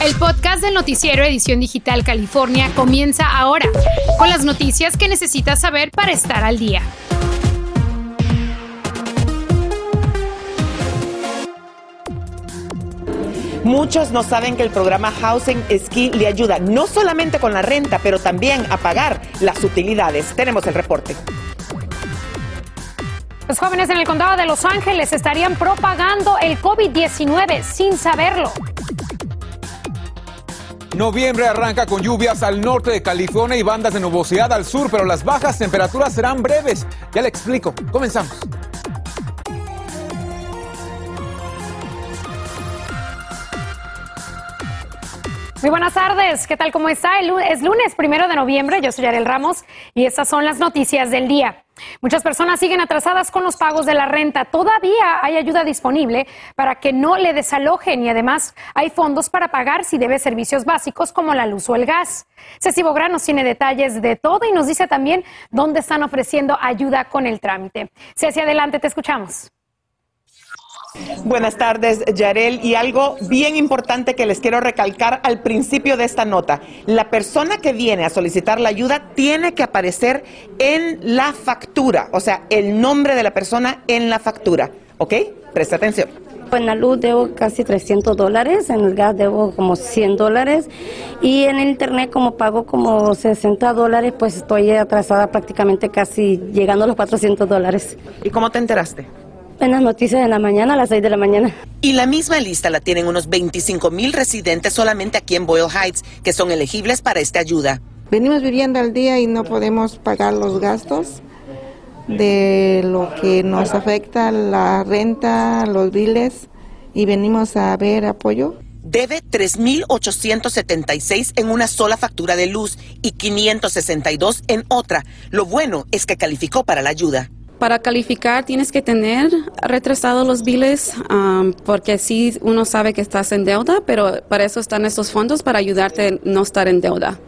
El podcast del noticiero Edición Digital California comienza ahora, con las noticias que necesitas saber para estar al día. Muchos no saben que el programa Housing Ski le ayuda no solamente con la renta, pero también a pagar las utilidades. Tenemos el reporte. Los jóvenes en el condado de Los Ángeles estarían propagando el COVID-19 sin saberlo. Noviembre arranca con lluvias al norte de California y bandas de nubosidad al sur, pero las bajas temperaturas serán breves. Ya le explico. Comenzamos. Muy buenas tardes, ¿qué tal? ¿Cómo está? Es lunes primero de noviembre, yo soy Ariel Ramos y estas son las noticias del día. Muchas personas siguen atrasadas con los pagos de la renta. Todavía hay ayuda disponible para que no le desalojen y además hay fondos para pagar si debe servicios básicos como la luz o el gas. Ceci Bográn nos tiene detalles de todo y nos dice también dónde están ofreciendo ayuda con el trámite. Ceci, adelante, te escuchamos. Buenas tardes, Yarel. Y algo bien importante que les quiero recalcar al principio de esta nota. La persona que viene a solicitar la ayuda tiene que aparecer en la factura, o sea, el nombre de la persona en la factura. ¿Ok? Presta atención. En la luz debo casi 300 dólares, en el gas debo como 100 dólares y en el internet como pago como 60 dólares, pues estoy atrasada prácticamente casi llegando a los 400 dólares. ¿Y cómo te enteraste? En las noticias de la mañana, a las 6 de la mañana. Y la misma lista la tienen unos 25 mil residentes solamente aquí en Boyle Heights que son elegibles para esta ayuda. Venimos viviendo al día y no podemos pagar los gastos de lo que nos afecta la renta, los biles y venimos a ver apoyo. Debe 3.876 en una sola factura de luz y 562 en otra. Lo bueno es que calificó para la ayuda. Para calificar tienes que tener retrasados los biles um, porque sí uno sabe que estás en deuda, pero para eso están estos fondos para ayudarte a no estar en deuda.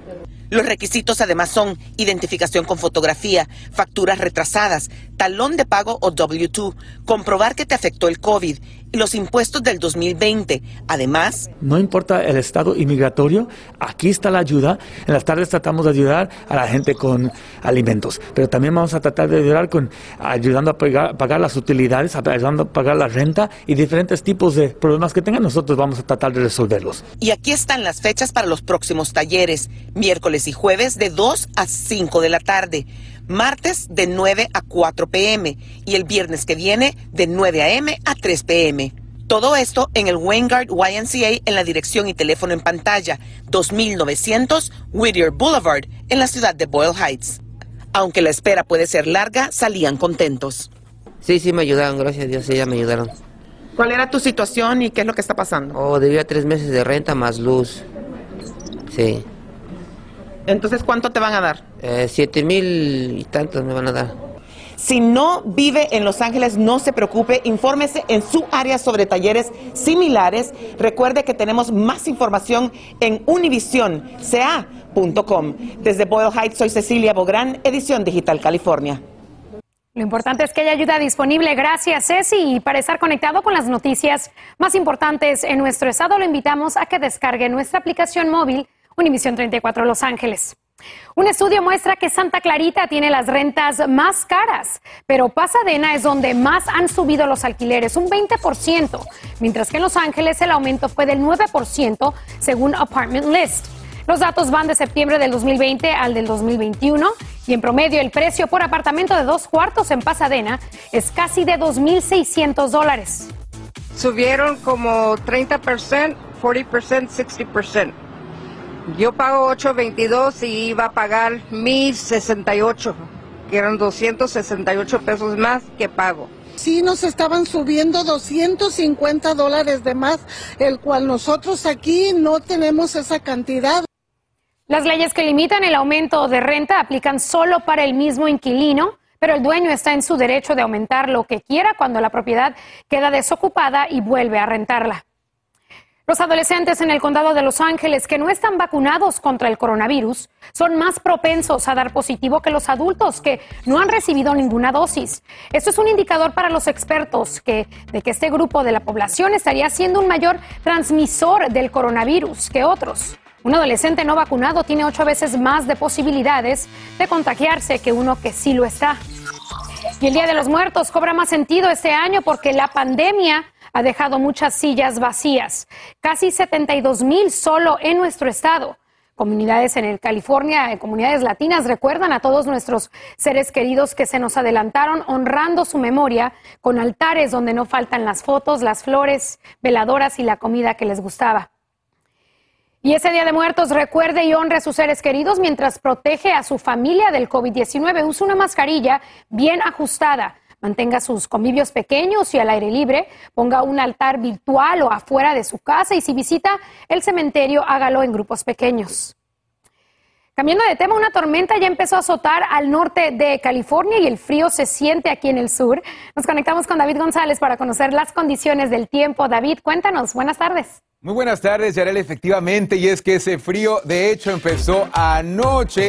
Los requisitos además son identificación con fotografía, facturas retrasadas, talón de pago o W2, comprobar que te afectó el COVID los impuestos del 2020. Además, no importa el estado inmigratorio, aquí está la ayuda. En las tardes tratamos de ayudar a la gente con alimentos, pero también vamos a tratar de ayudar con ayudando a pagar, las utilidades, ayudando a pagar la renta y diferentes tipos de problemas que tengan. Nosotros vamos a tratar de resolverlos. Y aquí están las fechas para los próximos talleres, miércoles y jueves de 2 a 5 de la tarde martes de 9 a 4 pm y el viernes que viene de 9 a.m. a 3 pm. Todo esto en el Vanguard YNCA en la dirección y teléfono en pantalla 2900 Whittier Boulevard en la ciudad de Boyle Heights. Aunque la espera puede ser larga, salían contentos. Sí, sí, me ayudaron, gracias a Dios, sí, ya me ayudaron. ¿Cuál era tu situación y qué es lo que está pasando? Oh, debía tres meses de renta más luz. Sí. Entonces, ¿cuánto te van a dar? Eh, siete mil y tantos me van a dar. Si no vive en Los Ángeles, no se preocupe, infórmese en su área sobre talleres similares. Recuerde que tenemos más información en univisionca.com. Desde Boyle Heights, soy Cecilia Bográn, Edición Digital California. Lo importante es que haya ayuda disponible. Gracias, Ceci. Y para estar conectado con las noticias más importantes en nuestro estado, lo invitamos a que descargue nuestra aplicación móvil Univisión 34 Los Ángeles. Un estudio muestra que Santa Clarita tiene las rentas más caras, pero Pasadena es donde más han subido los alquileres, un 20%, mientras que en Los Ángeles el aumento fue del 9% según Apartment List. Los datos van de septiembre del 2020 al del 2021 y en promedio el precio por apartamento de dos cuartos en Pasadena es casi de 2.600 dólares. Subieron como 30%, 40%, 60%. Yo pago 8.22 y iba a pagar 1.068, que eran 268 pesos más que pago. Sí, nos estaban subiendo 250 dólares de más, el cual nosotros aquí no tenemos esa cantidad. Las leyes que limitan el aumento de renta aplican solo para el mismo inquilino, pero el dueño está en su derecho de aumentar lo que quiera cuando la propiedad queda desocupada y vuelve a rentarla. Los adolescentes en el condado de Los Ángeles que no están vacunados contra el coronavirus son más propensos a dar positivo que los adultos que no han recibido ninguna dosis. Esto es un indicador para los expertos que, de que este grupo de la población estaría siendo un mayor transmisor del coronavirus que otros. Un adolescente no vacunado tiene ocho veces más de posibilidades de contagiarse que uno que sí lo está. Y el Día de los Muertos cobra más sentido este año porque la pandemia ha dejado muchas sillas vacías, casi 72 mil solo en nuestro estado. Comunidades en el California, comunidades latinas recuerdan a todos nuestros seres queridos que se nos adelantaron honrando su memoria con altares donde no faltan las fotos, las flores, veladoras y la comida que les gustaba. Y ese Día de Muertos recuerde y honre a sus seres queridos mientras protege a su familia del COVID-19. Use una mascarilla bien ajustada. Mantenga sus convivios pequeños y al aire libre. Ponga un altar virtual o afuera de su casa y si visita el cementerio, hágalo en grupos pequeños. Cambiando de tema, una tormenta ya empezó a azotar al norte de California y el frío se siente aquí en el sur. Nos conectamos con David González para conocer las condiciones del tiempo. David, cuéntanos. Buenas tardes. Muy buenas tardes, Yarel, efectivamente, y es que ese frío de hecho empezó anoche,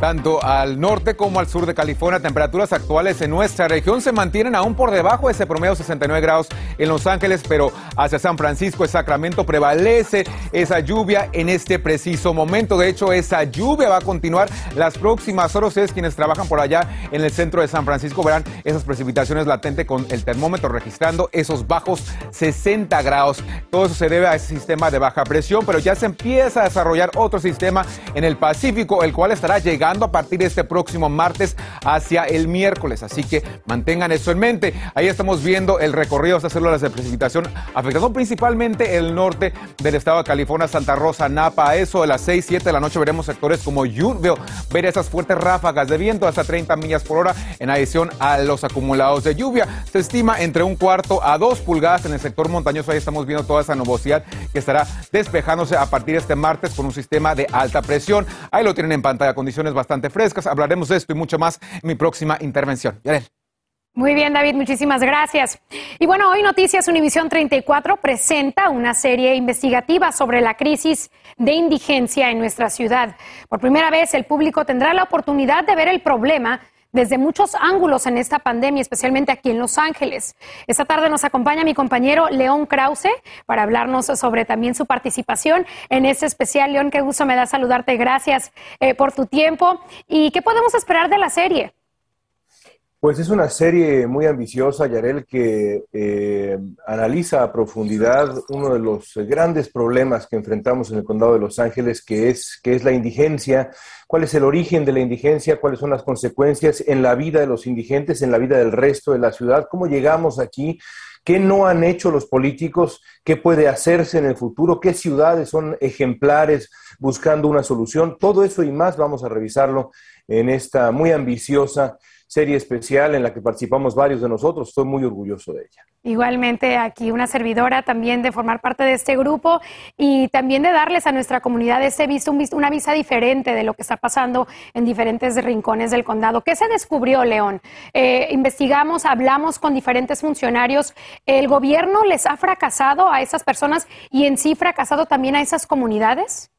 tanto al norte como al sur de California. Temperaturas actuales en nuestra región se mantienen aún por debajo de ese promedio 69 grados en Los Ángeles, pero hacia San Francisco y Sacramento prevalece esa lluvia en este preciso momento. De hecho, esa lluvia va a continuar las próximas horas. Ustedes quienes trabajan por allá en el centro de San Francisco verán esas precipitaciones latentes con el termómetro registrando esos bajos 60 grados. Todo eso se debe a sistema de baja presión, pero ya se empieza a desarrollar otro sistema en el Pacífico, el cual estará llegando a partir de este próximo martes hacia el miércoles. Así que mantengan eso en mente. Ahí estamos viendo el recorrido de estas células de precipitación afectando principalmente el norte del estado de California, Santa Rosa, Napa. Eso de las 6, 7 de la noche veremos sectores como Veo ver esas fuertes ráfagas de viento hasta 30 millas por hora en adición a los acumulados de lluvia. Se estima entre un cuarto a dos pulgadas en el sector montañoso. Ahí estamos viendo toda esa nubosidad que estará despejándose a partir de este martes con un sistema de alta presión. Ahí lo tienen en pantalla, condiciones bastante frescas. Hablaremos de esto y mucho más en mi próxima intervención. Muy bien, David, muchísimas gracias. Y bueno, hoy Noticias Univisión 34 presenta una serie investigativa sobre la crisis de indigencia en nuestra ciudad. Por primera vez, el público tendrá la oportunidad de ver el problema desde muchos ángulos en esta pandemia, especialmente aquí en Los Ángeles. Esta tarde nos acompaña mi compañero León Krause para hablarnos sobre también su participación en este especial. León, qué gusto me da saludarte. Gracias eh, por tu tiempo. ¿Y qué podemos esperar de la serie? Pues es una serie muy ambiciosa, Yarel, que eh, analiza a profundidad uno de los grandes problemas que enfrentamos en el condado de Los Ángeles, que es, que es la indigencia, cuál es el origen de la indigencia, cuáles son las consecuencias en la vida de los indigentes, en la vida del resto de la ciudad, cómo llegamos aquí, qué no han hecho los políticos, qué puede hacerse en el futuro, qué ciudades son ejemplares buscando una solución. Todo eso y más vamos a revisarlo en esta muy ambiciosa serie especial en la que participamos varios de nosotros. Estoy muy orgulloso de ella. Igualmente aquí una servidora también de formar parte de este grupo y también de darles a nuestra comunidad ese visto, una vista diferente de lo que está pasando en diferentes rincones del condado. ¿Qué se descubrió, León? Eh, investigamos, hablamos con diferentes funcionarios. ¿El gobierno les ha fracasado a esas personas y en sí fracasado también a esas comunidades?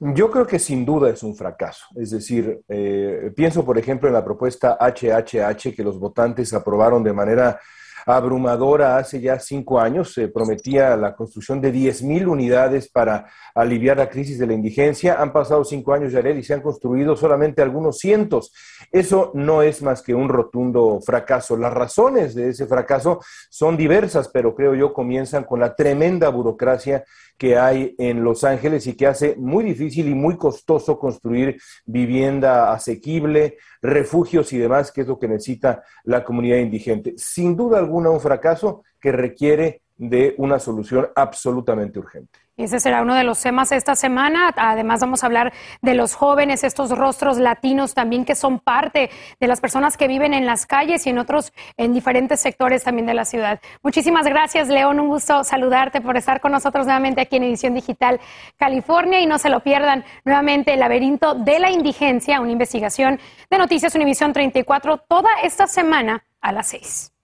Yo creo que sin duda es un fracaso. Es decir, eh, pienso, por ejemplo, en la propuesta HHH que los votantes aprobaron de manera abrumadora hace ya cinco años. Se prometía la construcción de 10.000 unidades para aliviar la crisis de la indigencia. Han pasado cinco años, ya y se han construido solamente algunos cientos. Eso no es más que un rotundo fracaso. Las razones de ese fracaso son diversas, pero creo yo comienzan con la tremenda burocracia que hay en Los Ángeles y que hace muy difícil y muy costoso construir vivienda asequible, refugios y demás, que es lo que necesita la comunidad indigente. Sin duda alguna un fracaso que requiere de una solución absolutamente urgente. Ese será uno de los temas esta semana. Además, vamos a hablar de los jóvenes, estos rostros latinos también que son parte de las personas que viven en las calles y en otros, en diferentes sectores también de la ciudad. Muchísimas gracias, León. Un gusto saludarte por estar con nosotros nuevamente aquí en Edición Digital California. Y no se lo pierdan nuevamente el laberinto de la indigencia, una investigación de Noticias Univisión 34 toda esta semana a las 6.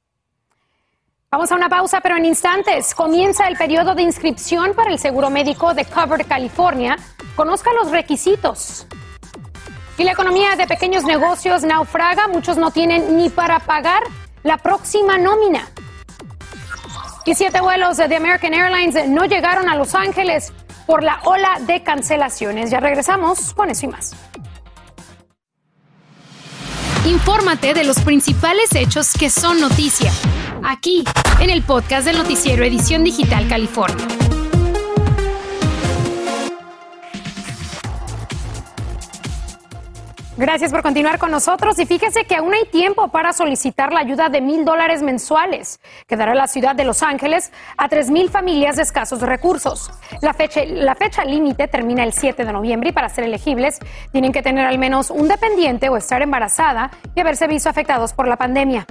Vamos a una pausa, pero en instantes comienza el periodo de inscripción para el seguro médico de Covered California. Conozca los requisitos. Y la economía de pequeños negocios naufraga, muchos no tienen ni para pagar la próxima nómina. Y siete vuelos de American Airlines no llegaron a Los Ángeles por la ola de cancelaciones. Ya regresamos con eso y más. Infórmate de los principales hechos que son noticia, aquí en el podcast del noticiero Edición Digital California. Gracias por continuar con nosotros y fíjese que aún hay tiempo para solicitar la ayuda de mil dólares mensuales que dará la ciudad de Los Ángeles a tres mil familias de escasos recursos. La fecha, la fecha límite termina el 7 de noviembre y para ser elegibles tienen que tener al menos un dependiente o estar embarazada y haberse visto afectados por la pandemia.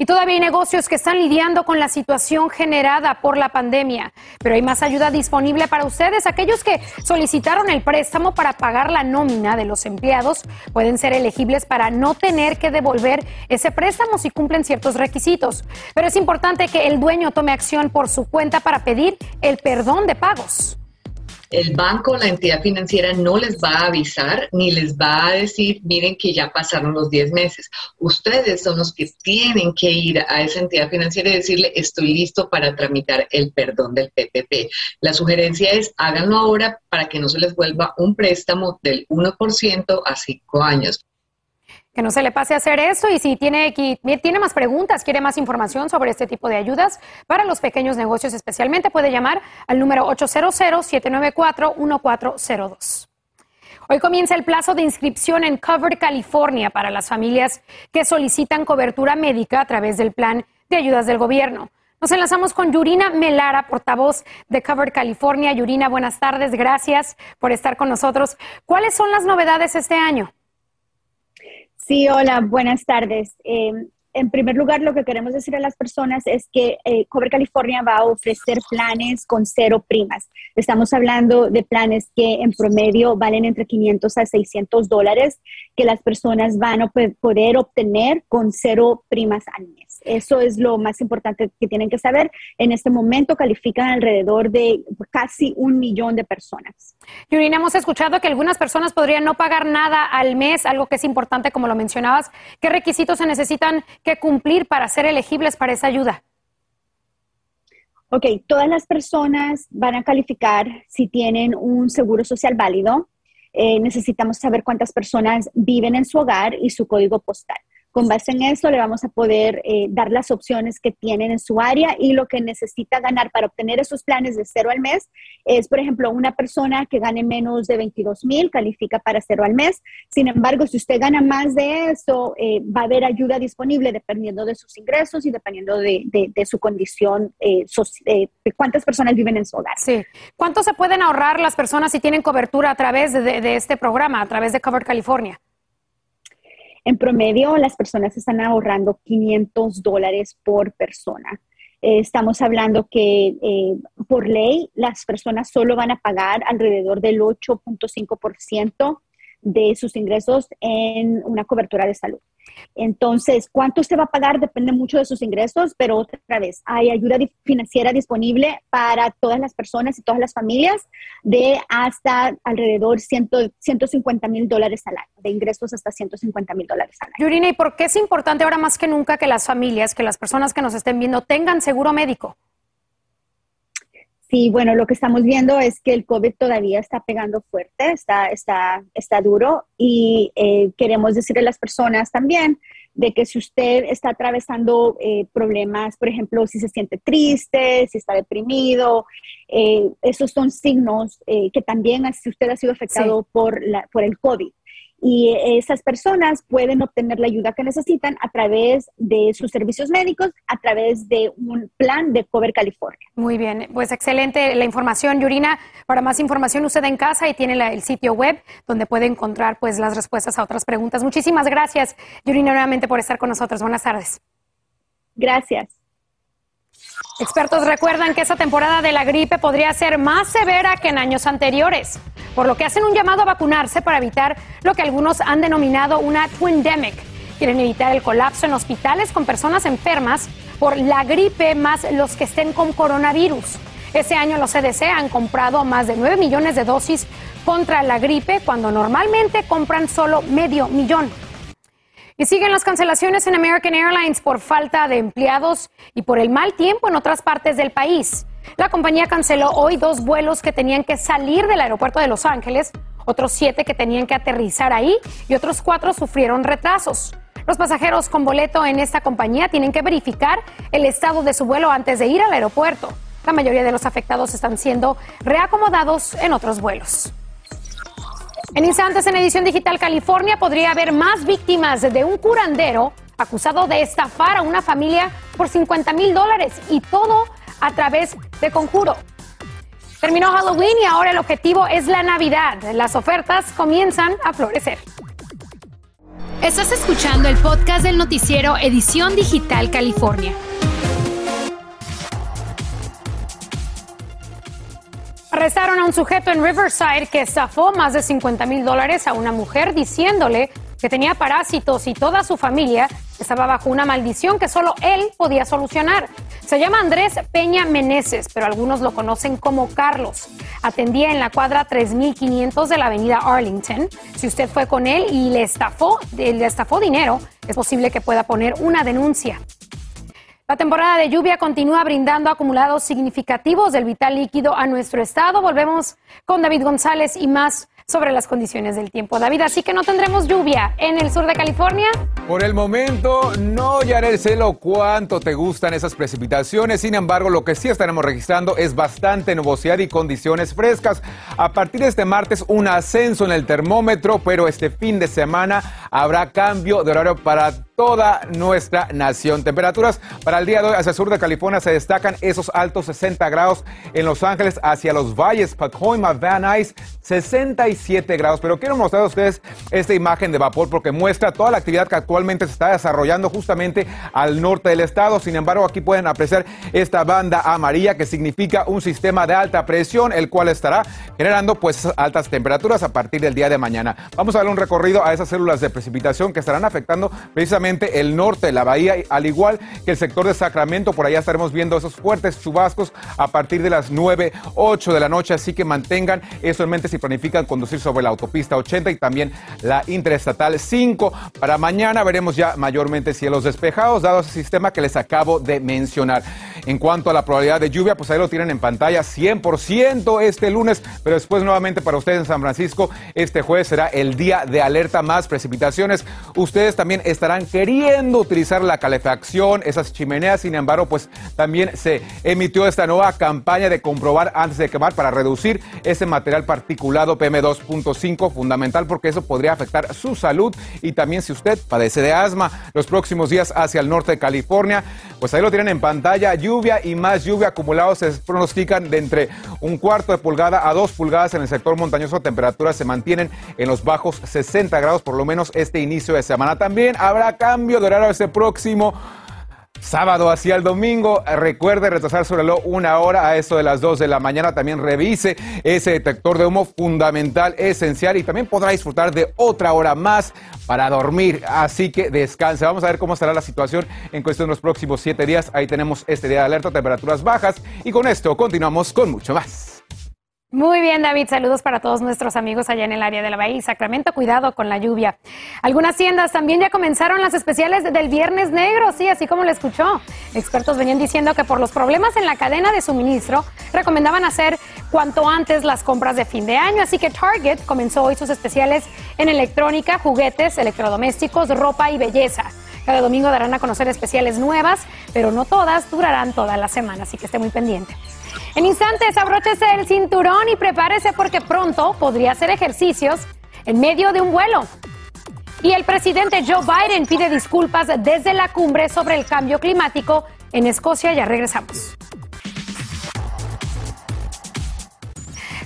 Y todavía hay negocios que están lidiando con la situación generada por la pandemia, pero hay más ayuda disponible para ustedes. Aquellos que solicitaron el préstamo para pagar la nómina de los empleados pueden ser elegibles para no tener que devolver ese préstamo si cumplen ciertos requisitos. Pero es importante que el dueño tome acción por su cuenta para pedir el perdón de pagos el banco, la entidad financiera no les va a avisar ni les va a decir, miren que ya pasaron los 10 meses. Ustedes son los que tienen que ir a esa entidad financiera y decirle, estoy listo para tramitar el perdón del PPP. La sugerencia es, háganlo ahora para que no se les vuelva un préstamo del 1% a 5 años que no se le pase a hacer eso y si tiene, tiene más preguntas, quiere más información sobre este tipo de ayudas para los pequeños negocios especialmente, puede llamar al número 800-794-1402. Hoy comienza el plazo de inscripción en Covered California para las familias que solicitan cobertura médica a través del plan de ayudas del gobierno. Nos enlazamos con Yurina Melara, portavoz de Covered California. Yurina, buenas tardes. Gracias por estar con nosotros. ¿Cuáles son las novedades este año? Sí, hola, buenas tardes. Em, en primer lugar, lo que queremos decir a las personas es que eh, Cobre California va a ofrecer planes con cero primas. Estamos hablando de planes que en promedio valen entre 500 a 600 dólares que las personas van a poder obtener con cero primas al mes. Eso es lo más importante que tienen que saber. En este momento califican alrededor de casi un millón de personas. Yurina, hemos escuchado que algunas personas podrían no pagar nada al mes, algo que es importante como lo mencionabas. ¿Qué requisitos se necesitan que cumplir para ser elegibles para esa ayuda? Ok, todas las personas van a calificar si tienen un seguro social válido. Eh, necesitamos saber cuántas personas viven en su hogar y su código postal. Con base en eso le vamos a poder eh, dar las opciones que tienen en su área y lo que necesita ganar para obtener esos planes de cero al mes es, por ejemplo, una persona que gane menos de 22 mil califica para cero al mes. Sin embargo, si usted gana más de eso, eh, va a haber ayuda disponible dependiendo de sus ingresos y dependiendo de, su condición, eh, de cuántas personas viven en su hogar. Sí. ¿Cuánto se pueden ahorrar las personas si tienen cobertura a través de, de este programa, a través de Cover California? En promedio, las personas están ahorrando 500 dólares por persona. Eh, estamos hablando que eh, por ley las personas solo van a pagar alrededor del 8.5% de sus ingresos en una cobertura de salud. Entonces, cuánto usted va a pagar depende mucho de sus ingresos, pero otra vez, hay ayuda financiera disponible para todas las personas y todas las familias de hasta alrededor de 150 mil dólares al año, de ingresos hasta 150 mil dólares al año. Yurina, ¿y por qué es importante ahora más que nunca que las familias, que las personas que nos estén viendo tengan seguro médico? Sí, bueno, lo que estamos viendo es que el COVID todavía está pegando fuerte, está, está, está duro y eh, queremos decirle a las personas también de que si usted está atravesando eh, problemas, por ejemplo, si se siente triste, si está deprimido, eh, esos son signos que también si usted ha sido afectado por, la, por el COVID y esas personas pueden obtener la ayuda que necesitan a través de sus servicios médicos, a través de un plan de Cover California. Muy bien, pues excelente la información, Yurina. Para más información, usted en casa y tiene el sitio web donde puede encontrar pues las respuestas a otras preguntas. Muchísimas gracias, Yurina, nuevamente por estar con nosotros. Buenas tardes. Gracias. Expertos recuerdan que esa temporada de la gripe podría ser más severa que en años anteriores, por lo que hacen un llamado a vacunarse para evitar lo que algunos han denominado una twindemic, Quieren evitar el colapso en hospitales con personas enfermas por la gripe más los que estén con coronavirus. Ese año los CDC han comprado más de 9 millones de dosis contra la gripe cuando normalmente compran solo medio millón. Y siguen las cancelaciones en American Airlines por falta de empleados y por el mal tiempo en otras partes del país. La compañía canceló hoy dos vuelos que tenían que salir del aeropuerto de Los Ángeles, otros siete que tenían que aterrizar ahí y otros cuatro sufrieron retrasos. Los pasajeros con boleto en esta compañía tienen que verificar el estado de su vuelo antes de ir al aeropuerto. La mayoría de los afectados están siendo reacomodados en otros vuelos. En instantes, en Edición Digital California, podría haber más víctimas de un curandero acusado de estafar a una familia por 50 mil dólares y todo a través de conjuro. Terminó Halloween y ahora el objetivo es la Navidad. Las ofertas comienzan a florecer. Estás escuchando el podcast del noticiero Edición Digital California. Arrestaron a un sujeto en Riverside que estafó más de 50 mil dólares a una mujer diciéndole que tenía parásitos y toda su familia estaba bajo una maldición que solo él podía solucionar. Se llama Andrés Peña Meneses, pero algunos lo conocen como Carlos. Atendía en la cuadra 3500 de la avenida Arlington. Si usted fue con él y le estafó, le estafó dinero, es posible que pueda poner una denuncia. La temporada de lluvia continúa brindando acumulados significativos del vital líquido a nuestro estado. Volvemos con David González y más sobre las condiciones del tiempo. David, así que no tendremos lluvia en el sur de California. Por el momento, no, el Celo, cuánto te gustan esas precipitaciones. Sin embargo, lo que sí estaremos registrando es bastante nubosidad y condiciones frescas. A partir de este martes, un ascenso en el termómetro, pero este fin de semana habrá cambio de horario para toda nuestra nación. Temperaturas para el día de hoy hacia el sur de California se destacan esos altos 60 grados en Los Ángeles hacia los valles, Pacoima, Van Nuys, 67 grados. Pero quiero mostrar a ustedes esta imagen de vapor porque muestra toda la actividad que actualmente se está desarrollando justamente al norte del estado. Sin embargo, aquí pueden apreciar esta banda amarilla que significa un sistema de alta presión, el cual estará generando pues altas temperaturas a partir del día de mañana. Vamos a darle un recorrido a esas células de precipitación que estarán afectando precisamente el norte de la bahía, al igual que el sector de Sacramento. Por allá estaremos viendo esos fuertes chubascos a partir de las 9, 8 de la noche. Así que mantengan eso en mente si planifican conducir sobre la autopista 80 y también la interestatal 5. Para mañana veremos ya mayormente cielos despejados, dado ese sistema que les acabo de mencionar. En cuanto a la probabilidad de lluvia, pues ahí lo tienen en pantalla 100% este lunes, pero después nuevamente para ustedes en San Francisco, este jueves será el día de alerta más precipitaciones. Ustedes también estarán queriendo utilizar la calefacción, esas chimeneas, sin embargo, pues también se emitió esta nueva campaña de comprobar antes de quemar para reducir ese material particulado PM2.5, fundamental porque eso podría afectar su salud y también si usted padece de asma los próximos días hacia el norte de California, pues ahí lo tienen en pantalla, lluvia y más lluvia acumulados se pronostican de entre un cuarto de pulgada a dos pulgadas en el sector montañoso, temperaturas se mantienen en los bajos 60 grados por lo menos este inicio de semana. También habrá cambio de horario ese próximo sábado hacia el domingo. Recuerde retrasar su reloj una hora a eso de las 2 de la mañana. También revise ese detector de humo fundamental, esencial y también podrá disfrutar de otra hora más para dormir. Así que descanse. Vamos a ver cómo estará la situación en cuestión de los próximos siete días. Ahí tenemos este día de alerta, temperaturas bajas y con esto continuamos con mucho más. Muy bien, David. Saludos para todos nuestros amigos allá en el área de la Bahía y Sacramento. Cuidado con la lluvia. Algunas tiendas también ya comenzaron las especiales del Viernes Negro, sí, así como lo escuchó. Expertos venían diciendo que por los problemas en la cadena de suministro recomendaban hacer cuanto antes las compras de fin de año. Así que Target comenzó hoy sus especiales en electrónica, juguetes, electrodomésticos, ropa y belleza. Cada domingo darán a conocer especiales nuevas, pero no todas durarán toda la semana, así que esté muy pendiente. En instantes, abróchese el cinturón y prepárese porque pronto podría hacer ejercicios en medio de un vuelo. Y el presidente Joe Biden pide disculpas desde la cumbre sobre el cambio climático en Escocia. Ya regresamos.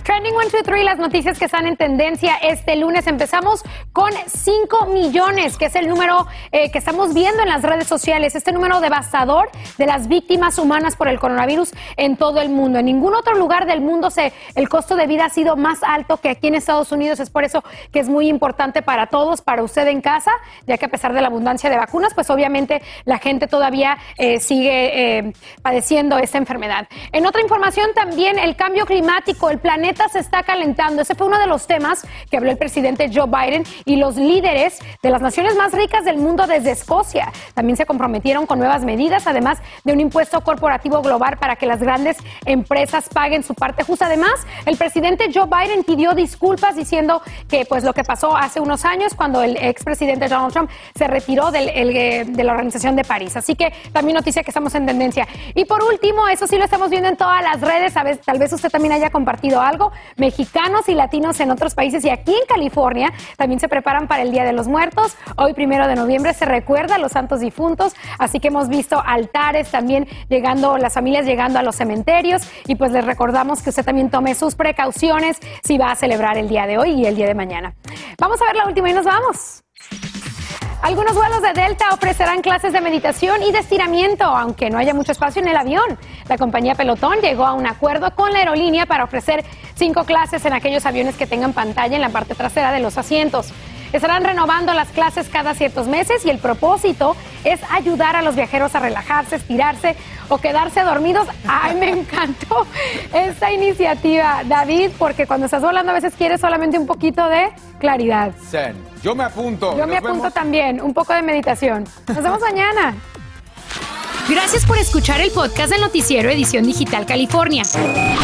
Trending 1, 2, 3, las noticias que están en tendencia este lunes. Empezamos con 5 millones, que es el número eh, que estamos viendo en las redes sociales. Este número devastador de las víctimas humanas por el coronavirus en todo el mundo. En ningún otro lugar del mundo se, el costo de vida ha sido más alto que aquí en Estados Unidos. Es por eso que es muy importante para todos, para usted en casa, ya que a pesar de la abundancia de vacunas, pues obviamente la gente todavía eh, sigue eh, padeciendo esta enfermedad. En otra información también, el cambio climático, el planeta se está calentando. Ese fue uno de los temas que habló el presidente Joe Biden y los líderes de las naciones más ricas del mundo desde Escocia. También se comprometieron con nuevas medidas, además de un impuesto corporativo global para que las grandes empresas paguen su parte justa. Además, el presidente Joe Biden pidió disculpas diciendo que pues lo que pasó hace unos años cuando el expresidente Donald Trump se retiró eh, de la Organización de París. Así que también noticia que estamos en tendencia. Y por último, eso sí lo estamos viendo en todas las redes, tal vez usted también haya compartido algo mexicanos y latinos en otros países y aquí en California también se preparan para el Día de los Muertos. Hoy, primero de noviembre, se recuerda a los santos difuntos, así que hemos visto altares también llegando, las familias llegando a los cementerios y pues les recordamos que usted también tome sus precauciones si va a celebrar el día de hoy y el día de mañana. Vamos a ver la última y nos vamos. Algunos vuelos de Delta ofrecerán clases de meditación y de estiramiento, aunque no haya mucho espacio en el avión. La compañía Pelotón llegó a un acuerdo con la aerolínea para ofrecer cinco clases en aquellos aviones que tengan pantalla en la parte trasera de los asientos. Estarán renovando las clases cada ciertos meses y el propósito es ayudar a los viajeros a relajarse, estirarse o quedarse dormidos. Ay, me encantó esta iniciativa, David, porque cuando estás volando a veces quieres solamente un poquito de claridad. Zen. Yo me apunto. Yo me apunto también, un poco de meditación. Nos vemos mañana. Gracias por escuchar el podcast del noticiero Edición Digital California.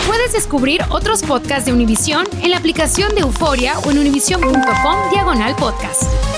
Puedes descubrir otros podcasts de Univision en la aplicación de Euforia o en univision.com diagonal podcast.